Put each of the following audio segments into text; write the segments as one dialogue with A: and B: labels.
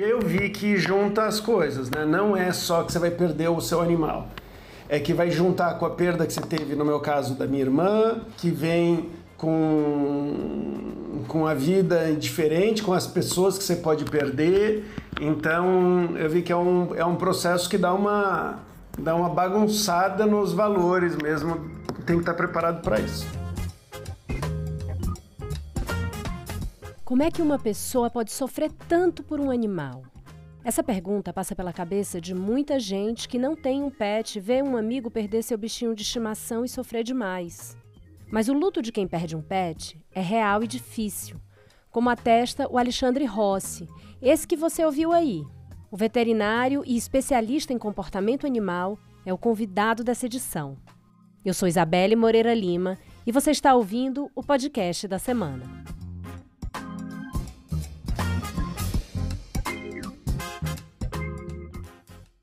A: Eu vi que junta as coisas, né? Não é só que você vai perder o seu animal. É que vai juntar com a perda que você teve, no meu caso, da minha irmã, que vem com, com a vida diferente, com as pessoas que você pode perder. Então, eu vi que é um, é um processo que dá uma, dá uma bagunçada nos valores mesmo. Tem que estar preparado para isso.
B: Como é que uma pessoa pode sofrer tanto por um animal? Essa pergunta passa pela cabeça de muita gente que não tem um pet, vê um amigo perder seu bichinho de estimação e sofrer demais. Mas o luto de quem perde um pet é real e difícil, como atesta o Alexandre Rossi, esse que você ouviu aí. O veterinário e especialista em comportamento animal é o convidado dessa edição. Eu sou Isabelle Moreira Lima e você está ouvindo o podcast da semana.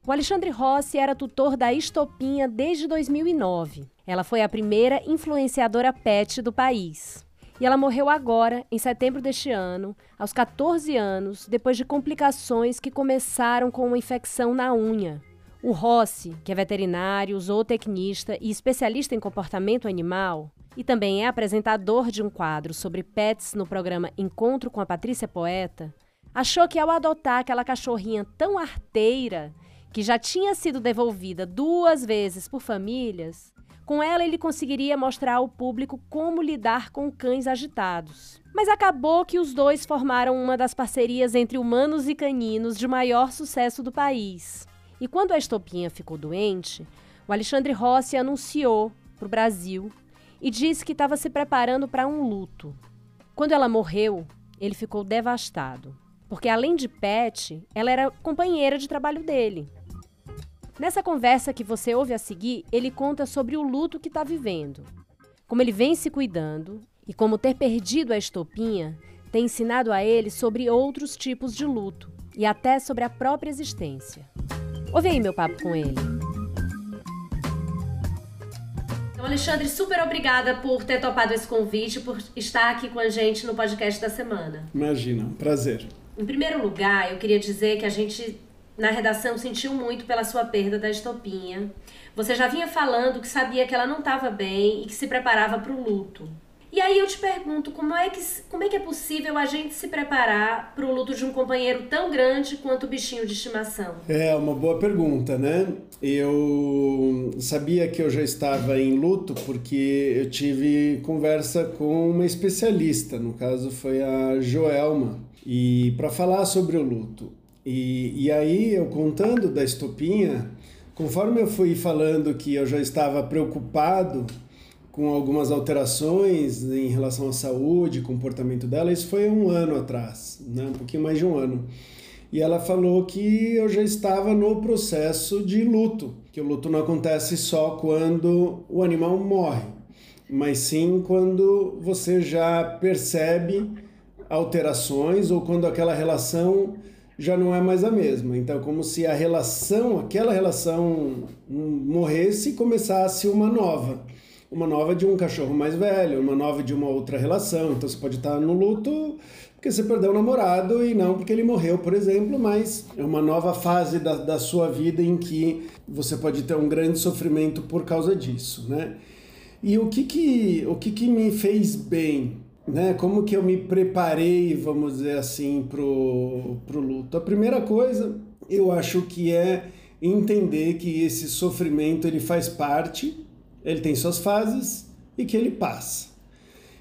B: O Alexandre Rossi era tutor da Estopinha desde 2009. Ela foi a primeira influenciadora pet do país. E ela morreu agora, em setembro deste ano, aos 14 anos, depois de complicações que começaram com uma infecção na unha. O Rossi, que é veterinário, zootecnista e especialista em comportamento animal, e também é apresentador de um quadro sobre pets no programa Encontro com a Patrícia Poeta, achou que ao adotar aquela cachorrinha tão arteira que já tinha sido devolvida duas vezes por famílias, com ela ele conseguiria mostrar ao público como lidar com cães agitados. Mas acabou que os dois formaram uma das parcerias entre humanos e caninos de maior sucesso do país. E quando a Estopinha ficou doente, o Alexandre Rossi anunciou para o Brasil e disse que estava se preparando para um luto. Quando ela morreu, ele ficou devastado, porque além de pet, ela era companheira de trabalho dele. Nessa conversa que você ouve a seguir, ele conta sobre o luto que está vivendo, como ele vem se cuidando e como ter perdido a estopinha tem ensinado a ele sobre outros tipos de luto e até sobre a própria existência. Ouve aí meu papo com ele. Então, Alexandre, super obrigada por ter topado esse convite, por estar aqui com a gente no podcast da semana.
A: Imagina, um prazer.
B: Em primeiro lugar, eu queria dizer que a gente na redação sentiu muito pela sua perda da estopinha. Você já vinha falando que sabia que ela não estava bem e que se preparava para o luto. E aí eu te pergunto, como é que, como é, que é possível a gente se preparar para o luto de um companheiro tão grande quanto o bichinho de estimação?
A: É uma boa pergunta, né? Eu sabia que eu já estava em luto porque eu tive conversa com uma especialista, no caso foi a Joelma, e para falar sobre o luto. E, e aí, eu contando da estopinha, conforme eu fui falando que eu já estava preocupado com algumas alterações em relação à saúde, comportamento dela, isso foi um ano atrás, né? um pouquinho mais de um ano. E ela falou que eu já estava no processo de luto, que o luto não acontece só quando o animal morre, mas sim quando você já percebe alterações ou quando aquela relação já não é mais a mesma. Então, como se a relação, aquela relação morresse e começasse uma nova. Uma nova de um cachorro mais velho, uma nova de uma outra relação. Então, você pode estar no luto porque você perdeu o namorado e não porque ele morreu, por exemplo, mas é uma nova fase da, da sua vida em que você pode ter um grande sofrimento por causa disso, né? E o que que, o que, que me fez bem né? Como que eu me preparei, vamos dizer assim, pro, pro luto? A primeira coisa, eu acho que é entender que esse sofrimento ele faz parte, ele tem suas fases e que ele passa.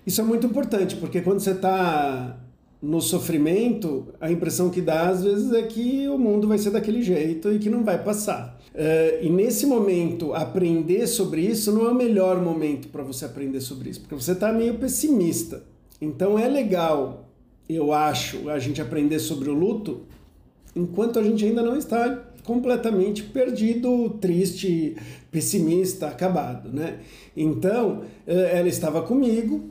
A: Isso é muito importante, porque quando você está no sofrimento, a impressão que dá às vezes é que o mundo vai ser daquele jeito e que não vai passar. Uh, e nesse momento, aprender sobre isso não é o melhor momento para você aprender sobre isso, porque você está meio pessimista. Então é legal, eu acho, a gente aprender sobre o luto enquanto a gente ainda não está completamente perdido, triste, pessimista, acabado, né? Então, eh, ela estava comigo,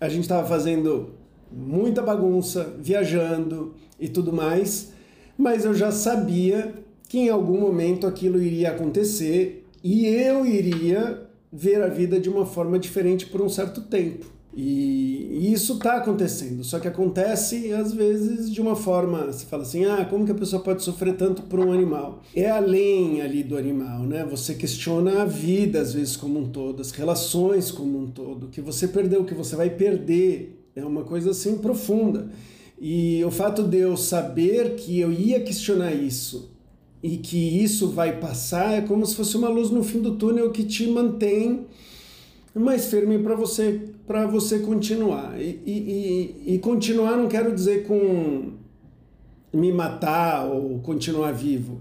A: a gente estava fazendo muita bagunça, viajando e tudo mais, mas eu já sabia que em algum momento aquilo iria acontecer e eu iria ver a vida de uma forma diferente por um certo tempo. E, isso está acontecendo, só que acontece às vezes de uma forma, você fala assim, ah, como que a pessoa pode sofrer tanto por um animal? É além ali do animal, né? Você questiona a vida às vezes como um todo, as relações como um todo, que você perdeu, que você vai perder, é uma coisa assim profunda. E o fato de eu saber que eu ia questionar isso e que isso vai passar é como se fosse uma luz no fim do túnel que te mantém mais firme para você para você continuar. E, e, e, continuar não quero dizer com me matar ou continuar vivo.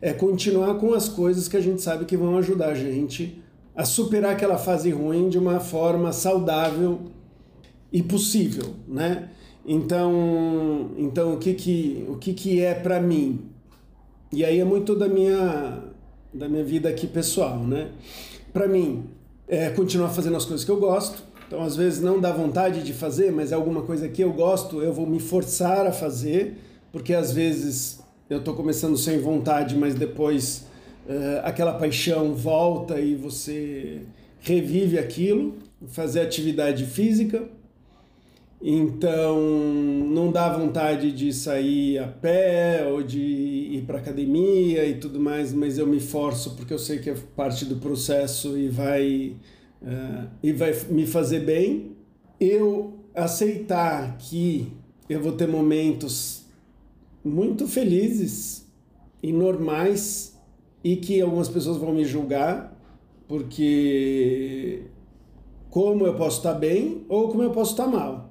A: É continuar com as coisas que a gente sabe que vão ajudar a gente a superar aquela fase ruim de uma forma saudável e possível né? Então então o que que o que que é para mim? E aí é muito da minha da minha vida aqui pessoal né? Para mim é, continuar fazendo as coisas que eu gosto. Então, às vezes, não dá vontade de fazer, mas é alguma coisa que eu gosto, eu vou me forçar a fazer, porque às vezes eu estou começando sem vontade, mas depois é, aquela paixão volta e você revive aquilo. Fazer atividade física. Então, não dá vontade de sair a pé ou de ir para academia e tudo mais, mas eu me forço porque eu sei que é parte do processo e vai, uh, e vai me fazer bem. Eu aceitar que eu vou ter momentos muito felizes e normais e que algumas pessoas vão me julgar porque como eu posso estar bem ou como eu posso estar mal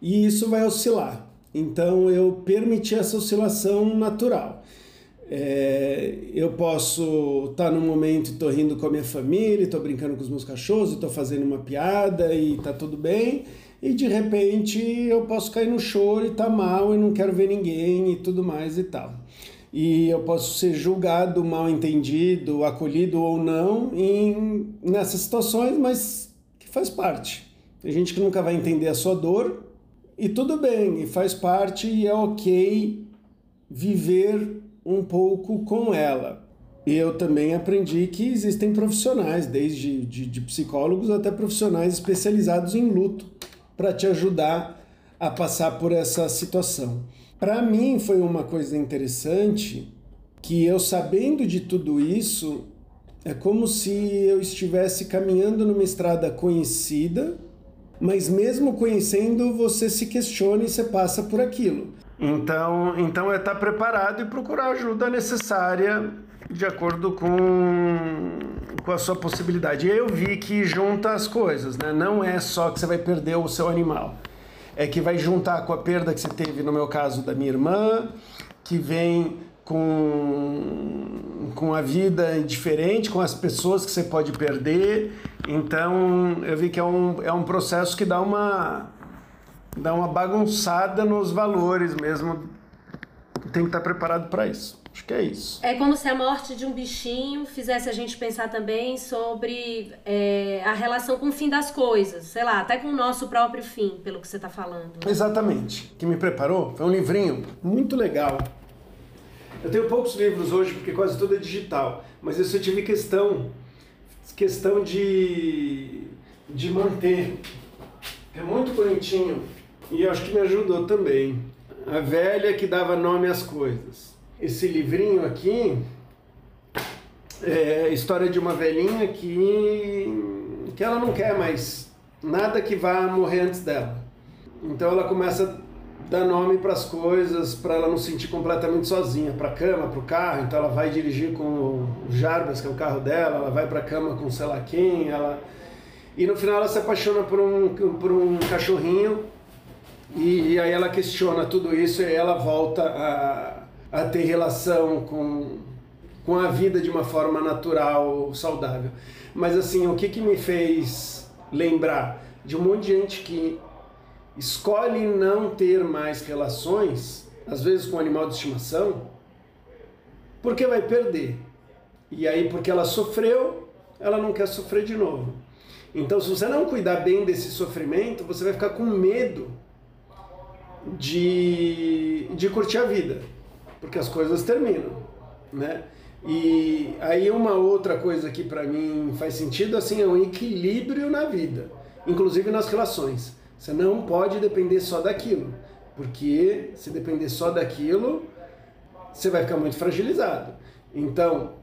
A: e isso vai oscilar. Então eu permiti essa oscilação natural. É, eu posso estar tá num momento e estou rindo com a minha família, estou brincando com os meus cachorros, estou fazendo uma piada e está tudo bem, e de repente eu posso cair no choro e tá mal e não quero ver ninguém e tudo mais e tal. E eu posso ser julgado, mal entendido, acolhido ou não em, nessas situações, mas que faz parte. Tem gente que nunca vai entender a sua dor, e tudo bem, e faz parte e é ok viver um pouco com ela. E eu também aprendi que existem profissionais, desde de, de psicólogos até profissionais especializados em luto, para te ajudar a passar por essa situação. Para mim foi uma coisa interessante que eu sabendo de tudo isso, é como se eu estivesse caminhando numa estrada conhecida mas mesmo conhecendo, você se questiona e você passa por aquilo. Então, então é estar preparado e procurar ajuda necessária de acordo com, com a sua possibilidade. Eu vi que junta as coisas, né? Não é só que você vai perder o seu animal. É que vai juntar com a perda que você teve, no meu caso, da minha irmã, que vem com, com a vida diferente, com as pessoas que você pode perder. Então eu vi que é um, é um processo que dá uma, dá uma bagunçada nos valores mesmo. Tem que estar preparado para isso. Acho que é isso.
B: É como se a morte de um bichinho fizesse a gente pensar também sobre é, a relação com o fim das coisas, sei lá, até com o nosso próprio fim, pelo que você está falando.
A: Exatamente. O que me preparou foi um livrinho muito legal eu tenho poucos livros hoje porque quase tudo é digital, mas isso eu tive questão, questão de, de manter. É muito bonitinho e acho que me ajudou também. A velha que dava nome às coisas. Esse livrinho aqui é a história de uma velhinha que, que ela não quer mais nada que vá morrer antes dela. Então ela começa dar nome para as coisas, para ela não se sentir completamente sozinha, para a cama, para o carro. Então ela vai dirigir com o Jarbas, que é o carro dela, ela vai para a cama com sei lá quem, ela e no final ela se apaixona por um por um cachorrinho e, e aí ela questiona tudo isso e ela volta a, a ter relação com com a vida de uma forma natural, saudável. Mas assim, o que que me fez lembrar de um monte de gente que escolhe não ter mais relações, às vezes com animal de estimação, porque vai perder. E aí, porque ela sofreu, ela não quer sofrer de novo. Então, se você não cuidar bem desse sofrimento, você vai ficar com medo de, de curtir a vida, porque as coisas terminam, né? E aí uma outra coisa que para mim faz sentido assim é um equilíbrio na vida. inclusive nas relações. Você não pode depender só daquilo, porque se depender só daquilo, você vai ficar muito fragilizado. Então,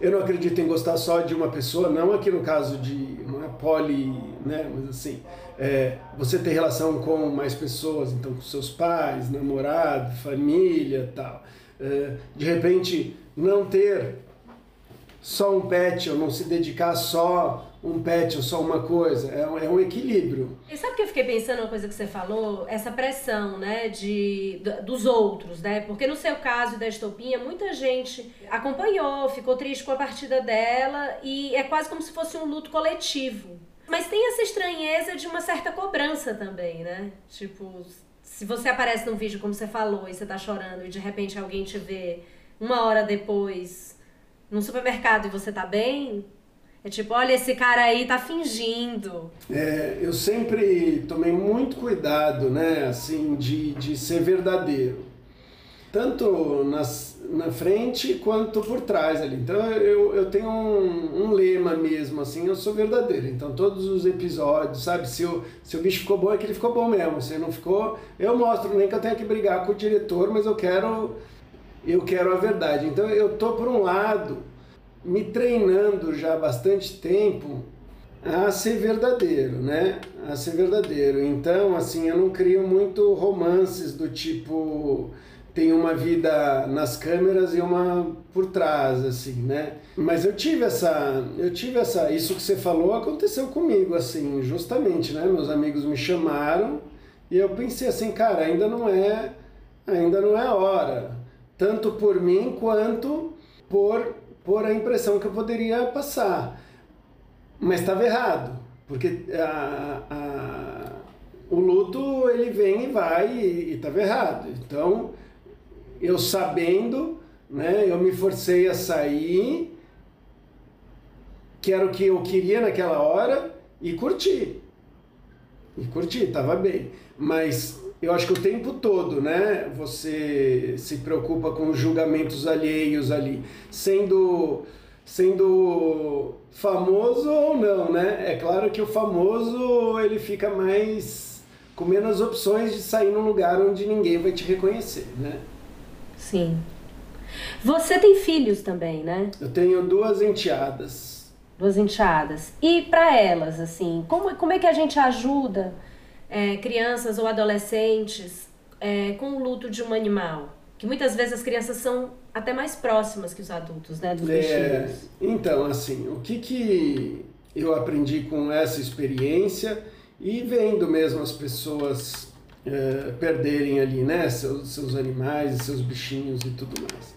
A: eu não acredito em gostar só de uma pessoa, não aqui no caso de não é poli, né, mas assim, é, você ter relação com mais pessoas, então com seus pais, namorado, família, tal. É, de repente, não ter só um pet ou não se dedicar só um pet ou só uma coisa, é um, é um equilíbrio.
B: E sabe que eu fiquei pensando uma coisa que você falou? Essa pressão, né, de, dos outros, né? Porque no seu caso da estopinha, muita gente acompanhou, ficou triste com a partida dela e é quase como se fosse um luto coletivo. Mas tem essa estranheza de uma certa cobrança também, né? Tipo, se você aparece num vídeo como você falou e você tá chorando e de repente alguém te vê uma hora depois num supermercado e você tá bem, é tipo, olha, esse cara aí tá fingindo.
A: É, eu sempre tomei muito cuidado, né, assim, de, de ser verdadeiro. Tanto nas, na frente quanto por trás ali. Então eu, eu tenho um, um lema mesmo, assim, eu sou verdadeiro. Então todos os episódios, sabe, se o, se o bicho ficou bom é que ele ficou bom mesmo. Se não ficou, eu mostro, nem que eu tenha que brigar com o diretor, mas eu quero eu quero a verdade. Então eu tô por um lado me treinando já há bastante tempo a ser verdadeiro, né? A ser verdadeiro. Então, assim, eu não crio muito romances do tipo tem uma vida nas câmeras e uma por trás, assim, né? Mas eu tive essa, eu tive essa, isso que você falou aconteceu comigo, assim, justamente, né? Meus amigos me chamaram e eu pensei assim, cara, ainda não é, ainda não é hora tanto por mim quanto por, por a impressão que eu poderia passar. Mas estava errado, porque a, a, o luto ele vem e vai e estava errado. Então, eu sabendo, né, eu me forcei a sair, que era o que eu queria naquela hora, e curti. E curti, estava bem. Mas eu acho que o tempo todo, né, você se preocupa com julgamentos alheios ali, sendo sendo famoso ou não, né? É claro que o famoso ele fica mais com menos opções de sair num lugar onde ninguém vai te reconhecer, né?
B: Sim. Você tem filhos também, né?
A: Eu tenho duas enteadas.
B: Duas enteadas. E para elas, assim, como, como é que a gente ajuda? é, crianças ou adolescentes é, com o luto de um animal? Que muitas vezes as crianças são até mais próximas que os adultos, né, dos é,
A: Então, assim, o que, que eu aprendi com essa experiência e vendo mesmo as pessoas é, perderem ali, né, seus, seus animais seus bichinhos e tudo mais.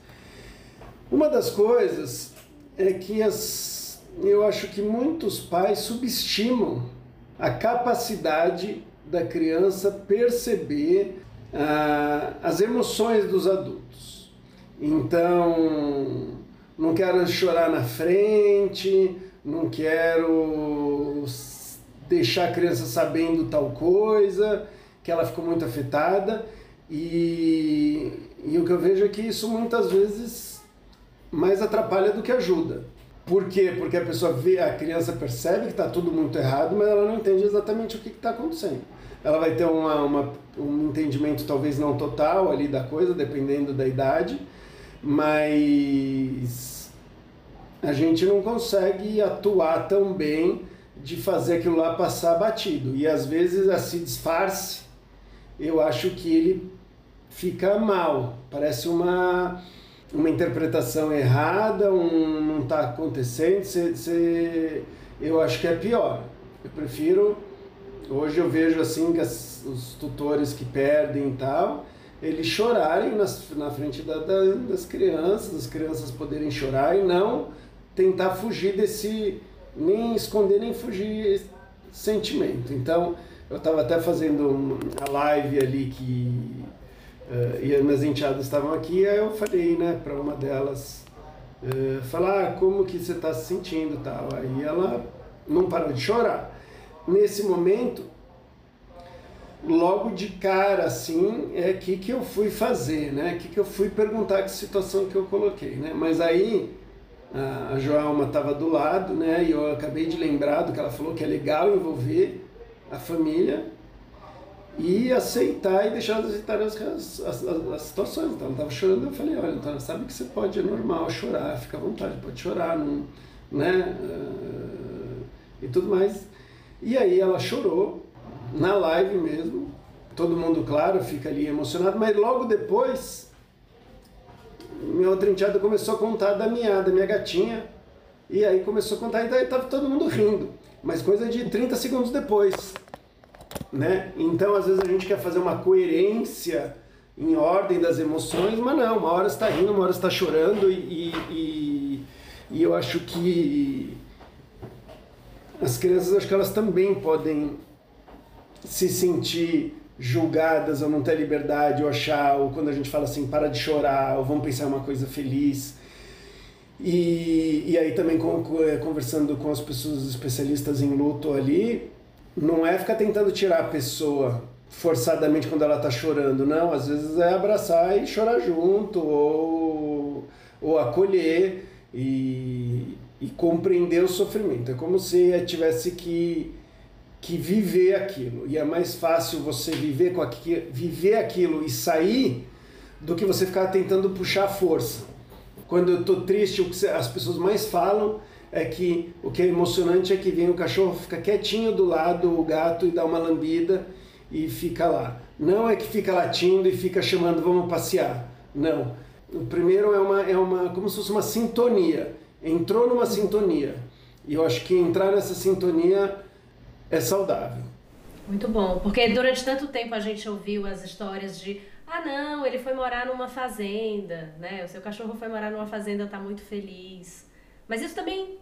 A: Uma das coisas é que as, eu acho que muitos pais subestimam a capacidade da criança perceber ah, as emoções dos adultos. Então, não quero chorar na frente, não quero deixar a criança sabendo tal coisa, que ela ficou muito afetada. E, e o que eu vejo é que isso muitas vezes mais atrapalha do que ajuda. Por quê? Porque a pessoa vê, a criança percebe que está tudo muito errado, mas ela não entende exatamente o que está acontecendo ela vai ter uma, uma, um entendimento talvez não total ali da coisa, dependendo da idade, mas a gente não consegue atuar tão bem de fazer aquilo lá passar batido. E às vezes esse disfarce, eu acho que ele fica mal, parece uma, uma interpretação errada, um não está acontecendo, cê, cê, eu acho que é pior. Eu prefiro Hoje eu vejo assim que as, os tutores que perdem e tal, eles chorarem nas, na frente da, da, das crianças, as crianças poderem chorar e não tentar fugir desse, nem esconder nem fugir sentimento. Então, eu estava até fazendo a live ali que uh, e as minhas enteadas estavam aqui, aí eu falei, né, para uma delas, uh, falar ah, como que você está se sentindo tal. Aí ela não parou de chorar nesse momento, logo de cara, assim, é que, que eu fui fazer, né? Que, que eu fui perguntar, que situação que eu coloquei, né? Mas aí, a Joelma estava do lado, né? E eu acabei de lembrar do que ela falou que é legal envolver a família e aceitar e deixar elas aceitarem as, as, as, as, situações. Então ela estava chorando, eu falei, olha, então sabe que você pode, é normal chorar, fica à vontade, pode chorar, não, né? Uh, e tudo mais. E aí ela chorou, na live mesmo, todo mundo, claro, fica ali emocionado, mas logo depois minha outra enteada começou a contar da minha, da minha gatinha, e aí começou a contar, e daí estava todo mundo rindo, mas coisa de 30 segundos depois, né? Então, às vezes a gente quer fazer uma coerência em ordem das emoções, mas não, uma hora está rindo, uma hora está chorando, e, e, e eu acho que as crianças, acho que elas também podem se sentir julgadas ou não ter liberdade ou achar, ou quando a gente fala assim, para de chorar, ou vamos pensar uma coisa feliz. E, e aí também é, conversando com as pessoas especialistas em luto ali, não é ficar tentando tirar a pessoa forçadamente quando ela está chorando, não. Às vezes é abraçar e chorar junto, ou, ou acolher e, e compreender o sofrimento. É como se tivesse que que viver aquilo. E é mais fácil você viver, com aquilo, viver aquilo e sair do que você ficar tentando puxar a força. Quando eu estou triste, o que as pessoas mais falam é que o que é emocionante é que vem o cachorro, fica quietinho do lado, o gato, e dá uma lambida e fica lá. Não é que fica latindo e fica chamando, vamos passear. Não. O primeiro é uma, é uma como se fosse uma sintonia. Entrou numa sintonia. E eu acho que entrar nessa sintonia é saudável.
B: Muito bom, porque durante tanto tempo a gente ouviu as histórias de ah não, ele foi morar numa fazenda, né? O seu cachorro foi morar numa fazenda, tá muito feliz. Mas isso também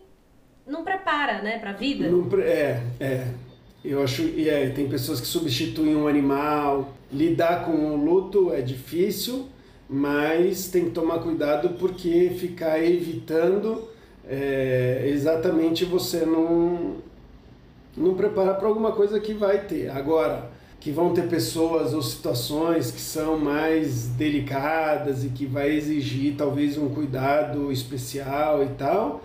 B: não prepara, né, para a vida.
A: Não, é, é. Eu acho, e é, tem pessoas que substituem um animal. Lidar com o luto é difícil, mas tem que tomar cuidado porque ficar evitando é, exatamente você não não preparar para alguma coisa que vai ter. Agora, que vão ter pessoas ou situações que são mais delicadas e que vai exigir talvez um cuidado especial e tal,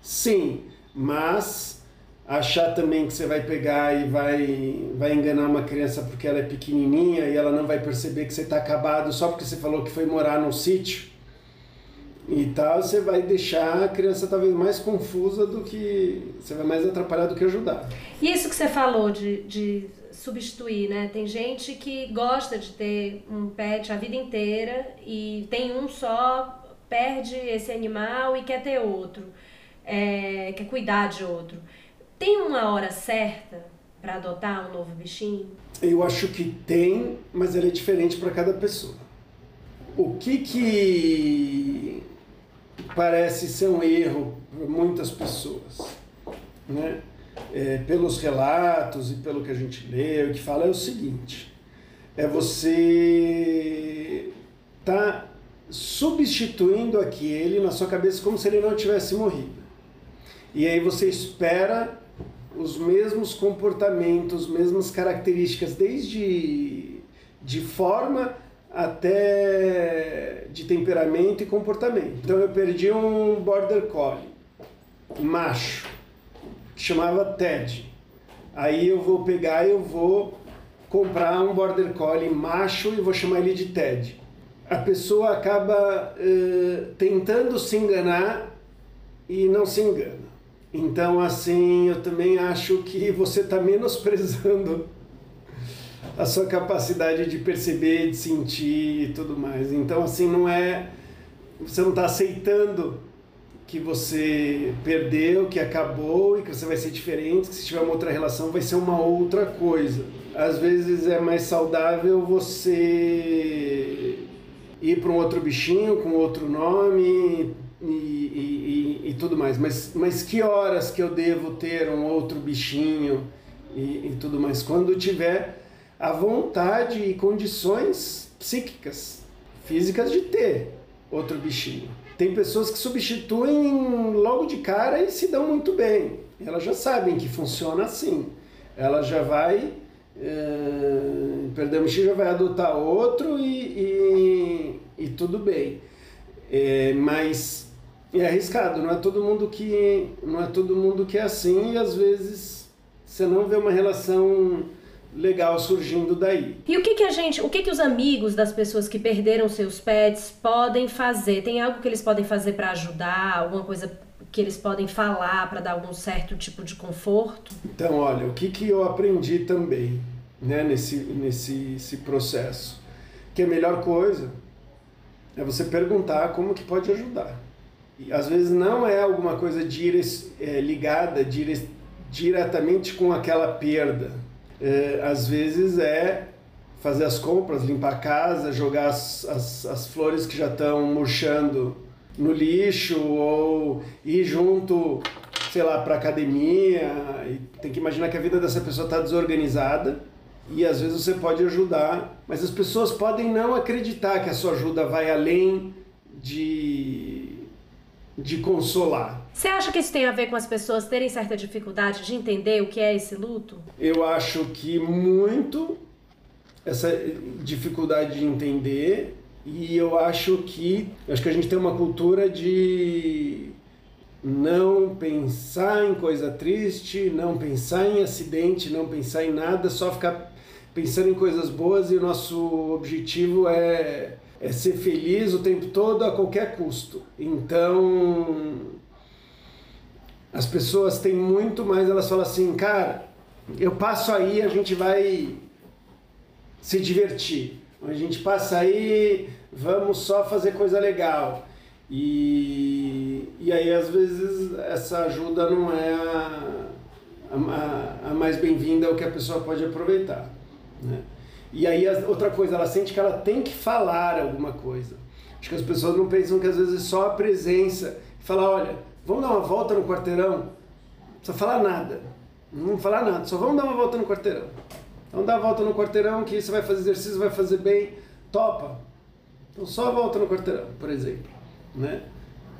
A: sim, mas achar também que você vai pegar e vai, vai enganar uma criança porque ela é pequenininha e ela não vai perceber que você está acabado só porque você falou que foi morar num sítio, e tal, você vai deixar a criança talvez mais confusa do que. Você vai mais atrapalhar do que ajudar.
B: E isso que você falou de, de substituir, né? Tem gente que gosta de ter um pet a vida inteira e tem um só, perde esse animal e quer ter outro, é, quer cuidar de outro. Tem uma hora certa para adotar um novo bichinho?
A: Eu acho que tem, mas ela é diferente para cada pessoa. O que que parece ser um erro para muitas pessoas, né? É, pelos relatos e pelo que a gente lê, o que fala é o seguinte: é você tá substituindo aquele na sua cabeça como se ele não tivesse morrido. E aí você espera os mesmos comportamentos, mesmas características, desde de forma até de temperamento e comportamento. Então eu perdi um border collie macho que chamava Ted. Aí eu vou pegar e eu vou comprar um border collie macho e vou chamar ele de Ted. A pessoa acaba uh, tentando se enganar e não se engana. Então, assim, eu também acho que você está menosprezando a sua capacidade de perceber, de sentir e tudo mais. Então, assim, não é. Você não está aceitando que você perdeu, que acabou e que você vai ser diferente, que se tiver uma outra relação vai ser uma outra coisa. Às vezes é mais saudável você ir para um outro bichinho com outro nome e, e, e, e, tudo mais. Mas, mas que horas que eu devo ter um outro bichinho e, e tudo mais? Quando tiver a vontade e condições psíquicas, físicas de ter outro bichinho. Tem pessoas que substituem logo de cara e se dão muito bem. Elas já sabem que funciona assim. Ela já vai. É, perdeu o já vai adotar outro e, e, e tudo bem. É, mas é arriscado, não é todo mundo que não é todo mundo que é assim e às vezes você não vê uma relação legal surgindo daí.
B: E o que que a gente, o que que os amigos das pessoas que perderam seus pets podem fazer? Tem algo que eles podem fazer para ajudar? Alguma coisa que eles podem falar para dar algum certo tipo de conforto?
A: Então, olha, o que que eu aprendi também, né, nesse nesse esse processo, que a melhor coisa é você perguntar como que pode ajudar. E às vezes não é alguma coisa dire, é, ligada dire, diretamente com aquela perda, é, às vezes é fazer as compras, limpar a casa, jogar as, as, as flores que já estão murchando no lixo ou ir junto, sei lá, para academia. E tem que imaginar que a vida dessa pessoa está desorganizada e às vezes você pode ajudar, mas as pessoas podem não acreditar que a sua ajuda vai além de de consolar.
B: Você acha que isso tem a ver com as pessoas terem certa dificuldade de entender o que é esse luto?
A: Eu acho que muito essa dificuldade de entender e eu acho que acho que a gente tem uma cultura de não pensar em coisa triste, não pensar em acidente, não pensar em nada, só ficar pensando em coisas boas e o nosso objetivo é é ser feliz o tempo todo a qualquer custo. Então, as pessoas têm muito mais, elas falam assim, cara, eu passo aí, a gente vai se divertir. A gente passa aí, vamos só fazer coisa legal. E, e aí, às vezes, essa ajuda não é a, a, a mais bem-vinda, é o que a pessoa pode aproveitar. Né? E aí outra coisa, ela sente que ela tem que falar alguma coisa. Acho que as pessoas não pensam que às vezes só a presença, falar, olha, vamos dar uma volta no quarteirão, não precisa falar nada, não falar nada, só vamos dar uma volta no quarteirão. Então dá a volta no quarteirão que você vai fazer exercício, vai fazer bem, topa. Então só volta no quarteirão, por exemplo, né?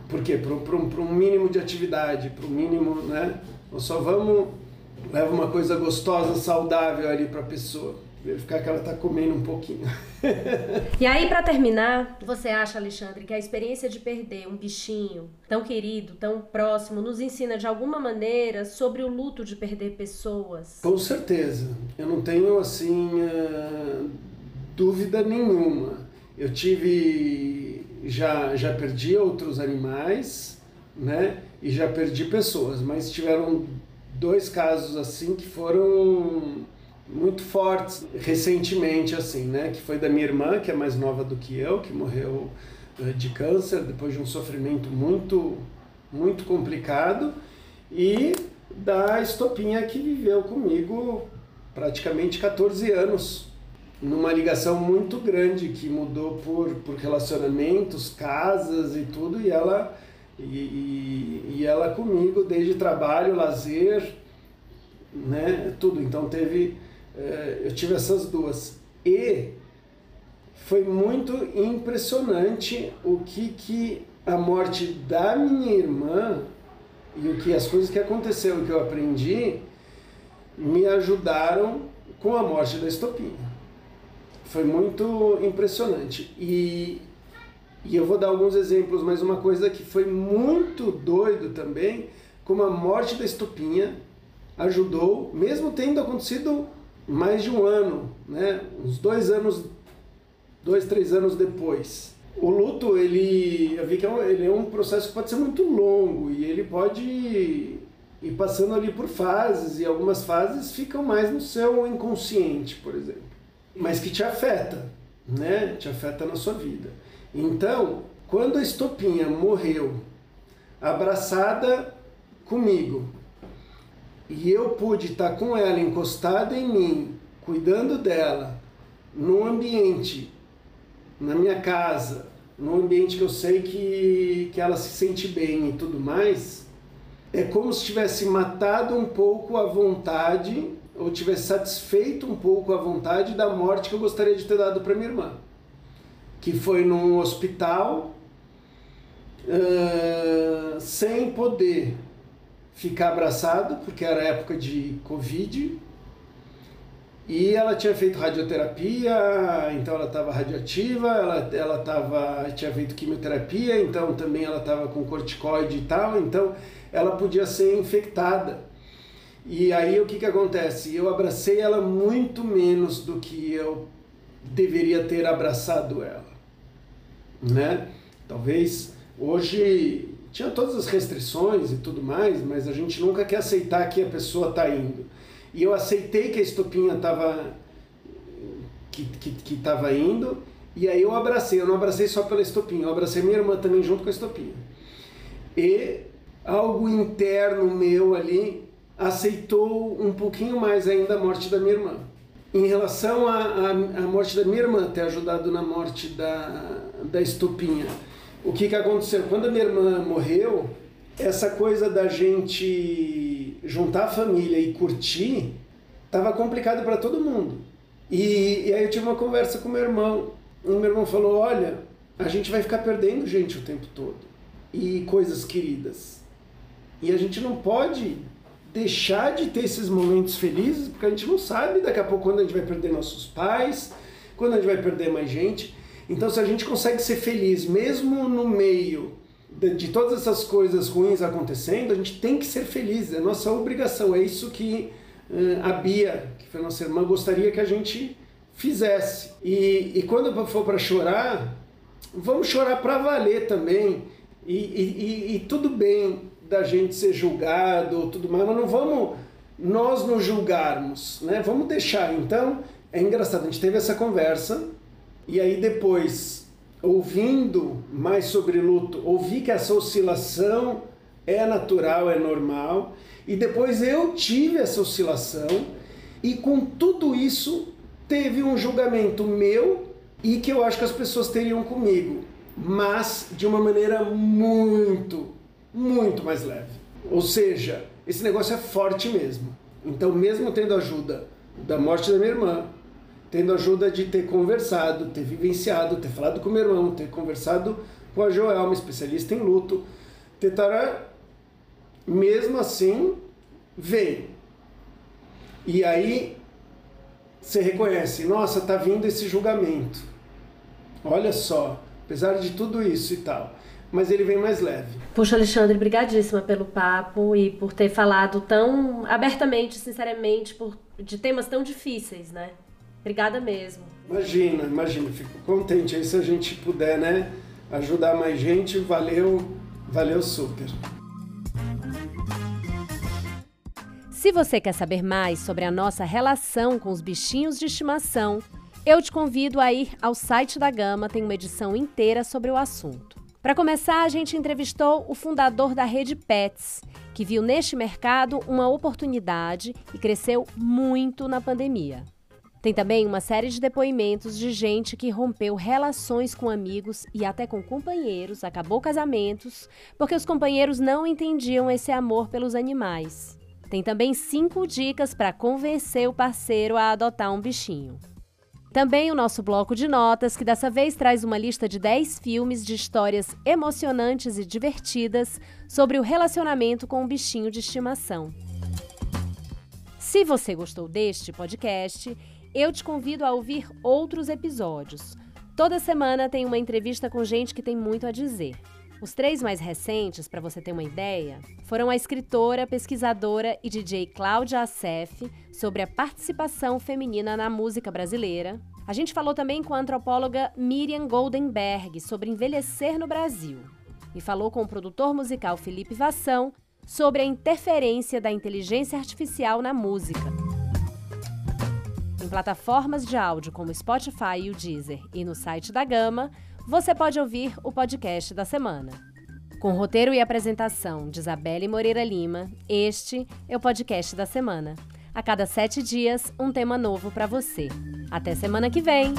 A: Por quê? Para um, um mínimo de atividade, para um mínimo, né? Ou só vamos, leva uma coisa gostosa, saudável ali para a pessoa verificar que ela está comendo um pouquinho.
B: e aí, para terminar, você acha, Alexandre, que a experiência de perder um bichinho tão querido, tão próximo, nos ensina de alguma maneira sobre o luto de perder pessoas?
A: Com certeza. Eu não tenho, assim, uh, dúvida nenhuma. Eu tive. Já, já perdi outros animais, né? E já perdi pessoas, mas tiveram dois casos assim que foram muito fortes recentemente, assim, né? Que foi da minha irmã, que é mais nova do que eu, que morreu uh, de câncer depois de um sofrimento muito, muito complicado, e da Estopinha, que viveu comigo praticamente 14 anos, numa ligação muito grande, que mudou por, por relacionamentos, casas e tudo, e ela, e, e, e ela comigo desde trabalho, lazer, né? Tudo. Então teve eu tive essas duas. E foi muito impressionante o que, que a morte da minha irmã e o que as coisas que aconteceram, que eu aprendi, me ajudaram com a morte da estopinha. Foi muito impressionante. E, e eu vou dar alguns exemplos, mas uma coisa que foi muito doido também, como a morte da estopinha ajudou, mesmo tendo acontecido mais de um ano, né? uns dois anos, dois, três anos depois. O luto, ele, eu vi que é ele é um processo que pode ser muito longo e ele pode ir passando ali por fases e algumas fases ficam mais no seu inconsciente, por exemplo, mas que te afeta, né? Te afeta na sua vida. Então, quando a Estopinha morreu, abraçada comigo, e eu pude estar com ela encostada em mim, cuidando dela, num ambiente, na minha casa, num ambiente que eu sei que, que ela se sente bem e tudo mais, é como se tivesse matado um pouco a vontade, ou tivesse satisfeito um pouco a vontade da morte que eu gostaria de ter dado para minha irmã. Que foi num hospital, uh, sem poder ficar abraçado, porque era época de Covid, E ela tinha feito radioterapia, então ela estava radioativa, ela, ela tava, tinha feito quimioterapia, então também ela estava com corticoide e tal, então ela podia ser infectada. E aí o que, que acontece? Eu abracei ela muito menos do que eu deveria ter abraçado ela. Né? Talvez hoje tinha todas as restrições e tudo mais, mas a gente nunca quer aceitar que a pessoa está indo. E eu aceitei que a estopinha estava que, que, que tava indo, e aí eu abracei. Eu não abracei só pela estopinha, eu abracei minha irmã também junto com a estopinha. E algo interno meu ali aceitou um pouquinho mais ainda a morte da minha irmã. Em relação à, morte da minha irmã, ter ajudado na morte da, da estopinha, o que, que aconteceu? Quando a minha irmã morreu, essa coisa da gente juntar a família e curtir estava complicado para todo mundo. E, e, aí eu tive uma conversa com meu irmão. E meu irmão falou: Olha, a gente vai ficar perdendo gente o tempo todo e coisas queridas. E a gente não pode deixar de ter esses momentos felizes, porque a gente não sabe daqui a pouco quando a gente vai perder nossos pais, quando a gente vai perder mais gente. Então, se a gente consegue ser feliz mesmo no meio de, de, todas essas coisas ruins acontecendo, a gente tem que ser feliz, é nossa obrigação. É isso que uh, a Bia, que foi nossa irmã, gostaria que a gente fizesse. E, e quando for para chorar, vamos chorar para valer também. E, e, e, tudo bem da gente ser julgado, tudo mais, mas não vamos nós nos julgarmos, né? Vamos deixar. Então, é engraçado, a gente teve essa conversa e aí depois ouvindo mais sobre luto, ouvi que essa oscilação é natural, é normal, e depois eu tive essa oscilação, e com tudo isso teve um julgamento meu e que eu acho que as pessoas teriam comigo, mas de uma maneira muito, muito mais leve. Ou seja, esse negócio é forte mesmo. Então, mesmo tendo ajuda da morte da minha irmã, tendo ajuda de ter conversado, ter vivenciado, ter falado com meu irmão, ter conversado com a Joelma, especialista em luto, tentar, mesmo assim, ver. E aí você reconhece, nossa, tá vindo esse julgamento. Olha só, apesar de tudo isso e tal. Mas ele vem mais leve.
B: Puxa, Alexandre, brigadíssima pelo papo e por ter falado tão abertamente, sinceramente, por, de temas tão difíceis, né? Obrigada mesmo.
A: Imagina, imagina, fico contente aí se a gente puder, né, ajudar mais gente, valeu, valeu super.
B: Se você quer saber mais sobre a nossa relação com os bichinhos de estimação, eu te convido a ir ao site da Gama, tem uma edição inteira sobre o assunto. Para começar, a gente entrevistou o fundador da rede Pets, que viu neste mercado uma oportunidade e cresceu muito na pandemia. Tem também uma série de depoimentos de gente que rompeu relações com amigos e até com companheiros, acabou casamentos, porque os companheiros não entendiam esse amor pelos animais. Tem também cinco dicas para convencer o parceiro a adotar um bichinho. Também o nosso bloco de notas, que dessa vez traz uma lista de 10 filmes de histórias emocionantes e divertidas sobre o relacionamento com um bichinho de estimação. Se você gostou deste podcast, eu te convido a ouvir outros episódios. Toda semana tem uma entrevista com gente que tem muito a dizer. Os três mais recentes, para você ter uma ideia, foram a escritora, pesquisadora e DJ Cláudia Assef sobre a participação feminina na música brasileira. A gente falou também com a antropóloga Miriam Goldenberg sobre envelhecer no Brasil. E falou com o produtor musical Felipe Vassão sobre a interferência da inteligência artificial na música. Em plataformas de áudio como Spotify e o Deezer e no site da Gama, você pode ouvir o podcast da semana. Com roteiro e apresentação de Isabelle Moreira Lima, este é o podcast da semana. A cada sete dias, um tema novo para você. Até semana que vem!